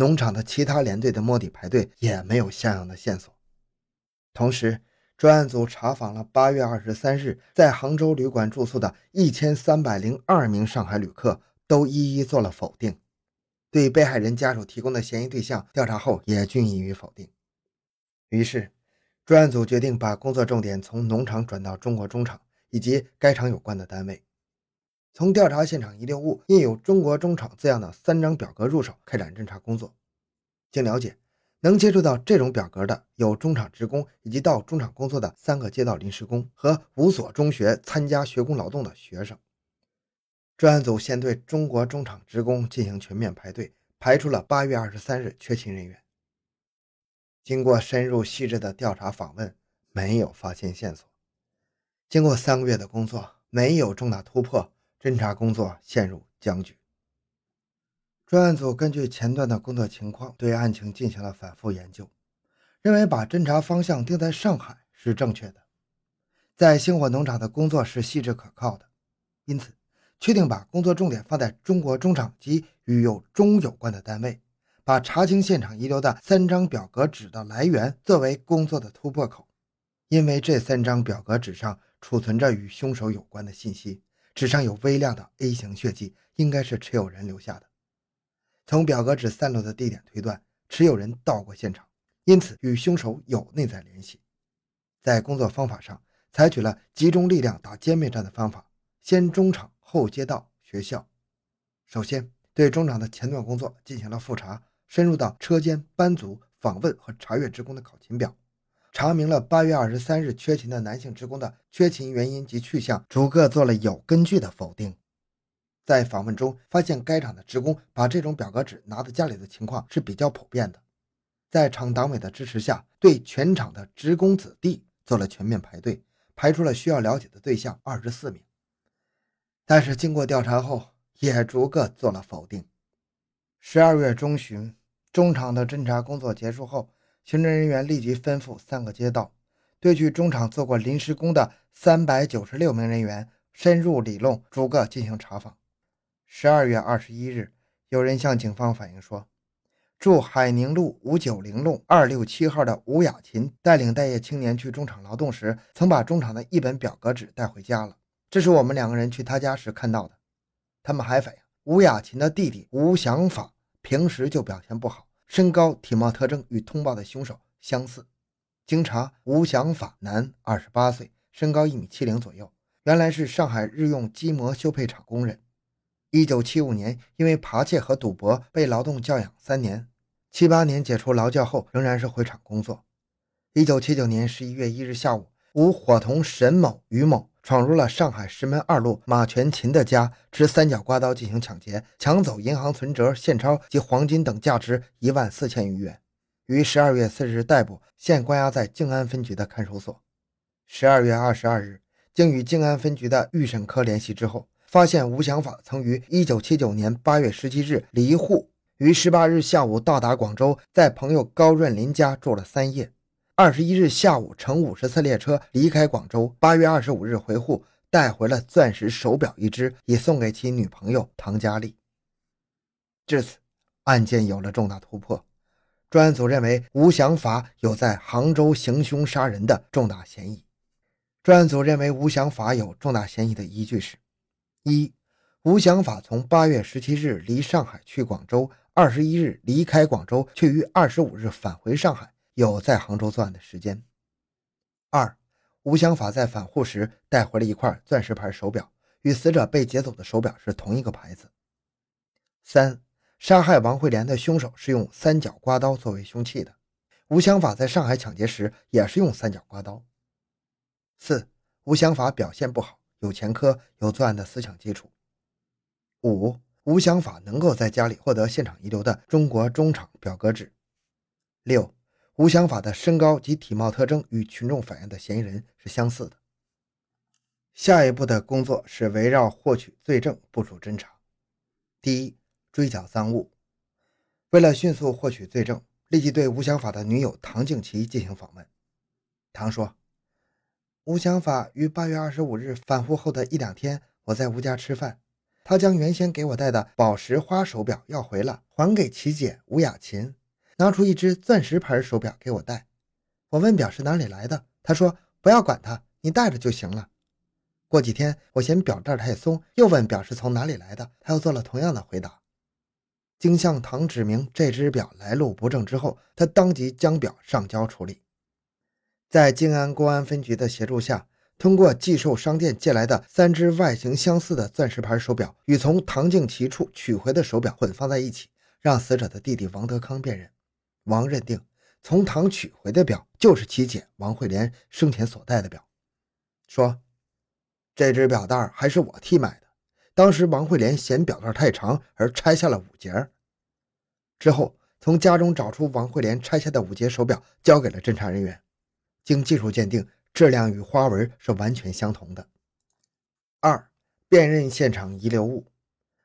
农场的其他连队的摸底排队也没有像样的线索。同时，专案组查访了八月二十三日在杭州旅馆住宿的一千三百零二名上海旅客，都一一做了否定。对被害人家属提供的嫌疑对象调查后，也均予以否定。于是，专案组决定把工作重点从农场转到中国中场以及该厂有关的单位，从调查现场遗留物印有“中国中场”字样的三张表格入手，开展侦查工作。经了解。能接触到这种表格的有中场职工以及到中场工作的三个街道临时工和五所中学参加学工劳动的学生。专案组先对中国中场职工进行全面排队，排除了八月二十三日缺勤人员。经过深入细致的调查访问，没有发现线索。经过三个月的工作，没有重大突破，侦查工作陷入僵局。专案组根据前段的工作情况，对案情进行了反复研究，认为把侦查方向定在上海是正确的。在星火农场的工作是细致可靠的，因此确定把工作重点放在中国中场及与有中有关的单位，把查清现场遗留的三张表格纸的来源作为工作的突破口。因为这三张表格纸上储存着与凶手有关的信息，纸上有微量的 A 型血迹，应该是持有人留下的。从表格纸散落的地点推断，持有人到过现场，因此与凶手有内在联系。在工作方法上，采取了集中力量打歼灭战的方法，先中场后街道、学校。首先对中场的前段工作进行了复查，深入到车间、班组访问和查阅职工的考勤表，查明了八月二十三日缺勤的男性职工的缺勤原因及去向，逐个做了有根据的否定。在访问中发现，该厂的职工把这种表格纸拿到家里的情况是比较普遍的。在厂党委的支持下，对全厂的职工子弟做了全面排队，排出了需要了解的对象二十四名。但是经过调查后，也逐个做了否定。十二月中旬，中厂的侦查工作结束后，刑侦人员立即吩咐三个街道，对去中厂做过临时工的三百九十六名人员深入里弄，逐个进行查访。十二月二十一日，有人向警方反映说，住海宁路五九零弄二六七号的吴雅琴带领待业青年去中厂劳动时，曾把中厂的一本表格纸带回家了。这是我们两个人去他家时看到的。他们还反映，吴雅琴的弟弟吴祥法平时就表现不好，身高、体貌特征与通报的凶手相似。经查，吴祥法男，二十八岁，身高一米七零左右，原来是上海日用机模修配厂工人。一九七五年，因为扒窃和赌博被劳动教养三年。七八年解除劳教后，仍然是回厂工作。一九七九年十一月一日下午，吴伙同沈某、于某闯入了上海石门二路马全勤的家，持三角刮刀进行抢劫，抢走银行存折、现钞及黄金等价值一万四千余元。于十二月四日逮捕，现关押在静安分局的看守所。十二月二十二日，经与静安分局的预审科联系之后。发现吴祥法曾于一九七九年八月十七日离沪，于十八日下午到达广州，在朋友高润林家住了三夜。二十一日下午乘五十次列车离开广州，八月二十五日回沪，带回了钻石手表一只，以送给其女朋友唐佳丽。至此，案件有了重大突破。专案组认为吴祥法有在杭州行凶杀人的重大嫌疑。专案组认为吴祥法有重大嫌疑的依据是。一，吴祥法从八月十七日离上海去广州，二十一日离开广州，却于二十五日返回上海，有在杭州作案的时间。二，吴祥法在返沪时带回了一块钻石牌手表，与死者被劫走的手表是同一个牌子。三，杀害王慧莲的凶手是用三角刮刀作为凶器的，吴祥法在上海抢劫时也是用三角刮刀。四，吴祥法表现不好。有前科，有作案的思想基础。五，吴祥法能够在家里获得现场遗留的中国中场表格纸。六，吴祥法的身高及体貌特征与群众反映的嫌疑人是相似的。下一步的工作是围绕获取罪证部署侦查。第一，追缴赃物。为了迅速获取罪证，立即对吴祥法的女友唐静琪进行访问。唐说。吴祥法于八月二十五日返沪后的一两天，我在吴家吃饭，他将原先给我戴的宝石花手表要回了，还给琪姐吴雅琴，拿出一只钻石牌手表给我戴。我问表是哪里来的，他说不要管它，你戴着就行了。过几天我嫌表带太松，又问表是从哪里来的，他又做了同样的回答。经向唐指明这只表来路不正之后，他当即将表上交处理。在静安公安分局的协助下，通过寄售商店借来的三只外形相似的钻石牌手表，与从唐静琪处取回的手表混放在一起，让死者的弟弟王德康辨认。王认定从唐取回的表就是其姐王慧莲生前所戴的表，说这只表带还是我替买的。当时王慧莲嫌表带太长而拆下了五节，之后从家中找出王慧莲拆下的五节手表，交给了侦查人员。经技术鉴定，质量与花纹是完全相同的。二、辨认现场遗留物。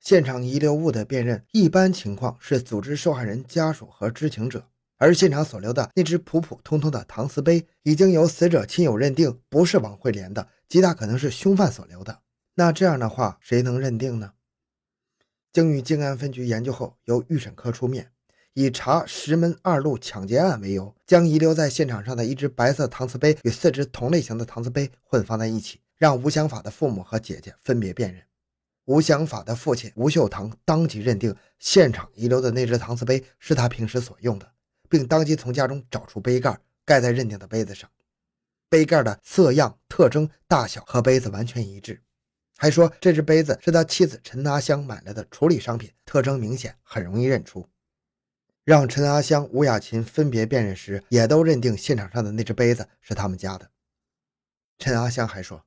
现场遗留物的辨认，一般情况是组织受害人家属和知情者，而现场所留的那只普普通通的搪瓷杯，已经由死者亲友认定不是王慧莲的，极大可能是凶犯所留的。那这样的话，谁能认定呢？经与静安分局研究后，由预审科出面，以查石门二路抢劫案为由，将遗留在现场上的一只白色搪瓷杯与四只同类型的搪瓷杯混放在一起，让吴祥法的父母和姐姐分别辨认。吴祥法的父亲吴秀堂当即认定现场遗留的那只搪瓷杯是他平时所用的，并当即从家中找出杯盖盖在认定的杯子上，杯盖的色样、特征、大小和杯子完全一致。还说这只杯子是他妻子陈阿香买来的处理商品，特征明显，很容易认出。让陈阿香、吴雅琴分别辨认时，也都认定现场上的那只杯子是他们家的。陈阿香还说，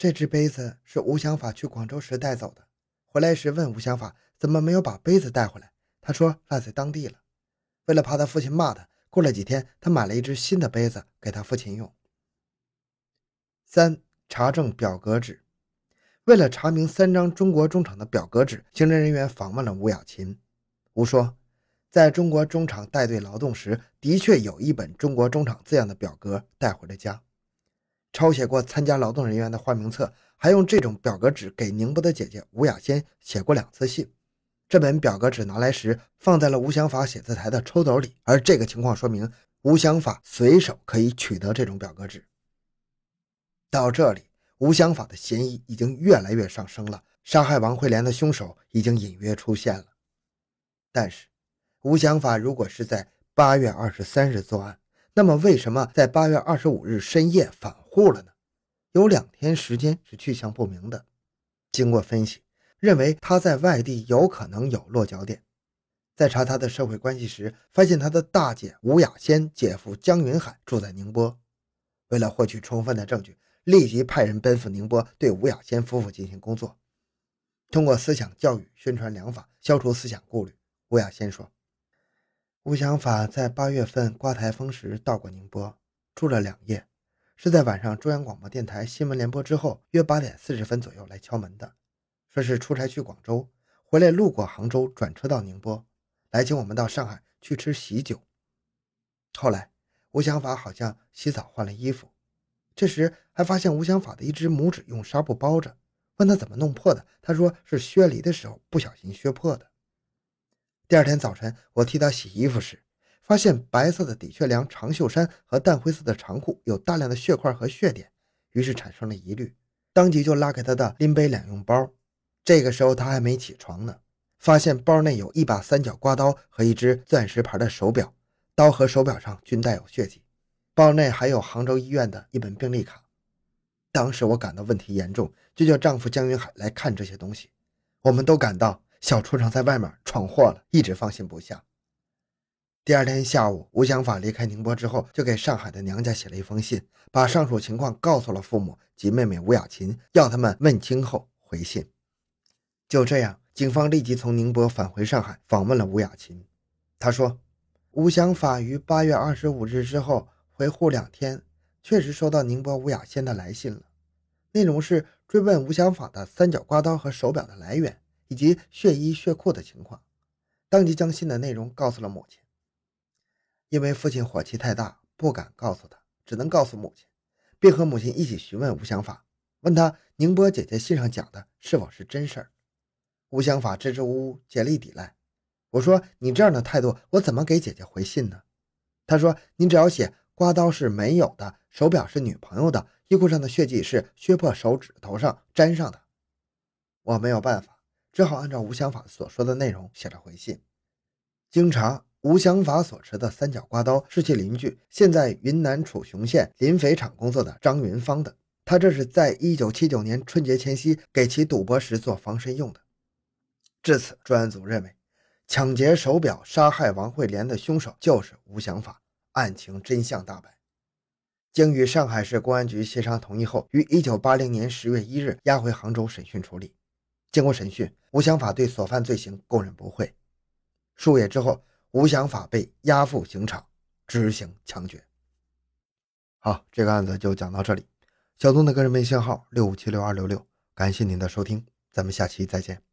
这只杯子是吴祥法去广州时带走的，回来时问吴祥法怎么没有把杯子带回来，他说落在当地了。为了怕他父亲骂他，过了几天，他买了一只新的杯子给他父亲用。三、查证表格纸。为了查明三张中国中厂的表格纸，刑侦人员访问了吴雅琴。吴说，在中国中厂带队劳动时，的确有一本“中国中厂”字样的表格带回了家，抄写过参加劳动人员的花名册，还用这种表格纸给宁波的姐姐吴雅仙写过两次信。这本表格纸拿来时，放在了吴祥法写字台的抽斗里，而这个情况说明吴祥法随手可以取得这种表格纸。到这里。吴祥法的嫌疑已经越来越上升了，杀害王慧莲的凶手已经隐约出现了。但是，吴祥法如果是在八月二十三日作案，那么为什么在八月二十五日深夜返沪了呢？有两天时间是去向不明的。经过分析，认为他在外地有可能有落脚点。在查他的社会关系时，发现他的大姐吴雅仙、姐夫江云海住在宁波。为了获取充分的证据。立即派人奔赴宁波，对吴雅仙夫妇进行工作，通过思想教育宣传良法，消除思想顾虑。吴雅仙说：“吴祥法在八月份刮台风时到过宁波，住了两夜，是在晚上中央广播电台新闻联播之后，约八点四十分左右来敲门的，说是出差去广州，回来路过杭州，转车到宁波，来请我们到上海去吃喜酒。后来，吴祥法好像洗澡换了衣服。”这时还发现吴祥法的一只拇指用纱布包着，问他怎么弄破的，他说是削梨的时候不小心削破的。第二天早晨，我替他洗衣服时，发现白色的的确良长袖衫和淡灰色的长裤有大量的血块和血点，于是产生了疑虑，当即就拉开他的拎背两用包。这个时候他还没起床呢，发现包内有一把三角刮刀和一只钻石牌的手表，刀和手表上均带有血迹。包内还有杭州医院的一本病历卡。当时我感到问题严重，就叫丈夫江云海来看这些东西。我们都感到小畜生在外面闯祸了，一直放心不下。第二天下午，吴祥法离开宁波之后，就给上海的娘家写了一封信，把上述情况告诉了父母及妹妹吴雅琴，要他们问清后回信。就这样，警方立即从宁波返回上海，访问了吴雅琴。他说，吴祥法于八月二十五日之后。回沪两天，确实收到宁波吴雅仙的来信了，内容是追问吴祥法的三角刮刀和手表的来源，以及血衣血裤的情况。当即将信的内容告诉了母亲，因为父亲火气太大，不敢告诉他，只能告诉母亲，并和母亲一起询问吴祥法。问他宁波姐姐信上讲的是否是真事儿。吴祥法支支吾吾，竭力抵赖。我说：“你这样的态度，我怎么给姐姐回信呢？”他说：“你只要写刮刀是没有的，手表是女朋友的，衣裤上的血迹是削破手指头上粘上的。”我没有办法，只好按照吴祥法所说的内容写了回信。经查，吴祥法所持的三角刮刀是其邻居，现在云南楚雄县磷肥厂工作的张云芳的。他这是在一九七九年春节前夕给其赌博时做防身用的。至此，专案组认为，抢劫手表、杀害王慧莲的凶手就是吴祥法，案情真相大白。经与上海市公安局协商同意后，于一九八零年十月一日押回杭州审讯处理。经过审讯，吴祥法对所犯罪行供认不讳。数月之后，吴想法被押赴刑场执行枪决。好，这个案子就讲到这里。小东的个人微信号六五七六二六六，感谢您的收听，咱们下期再见。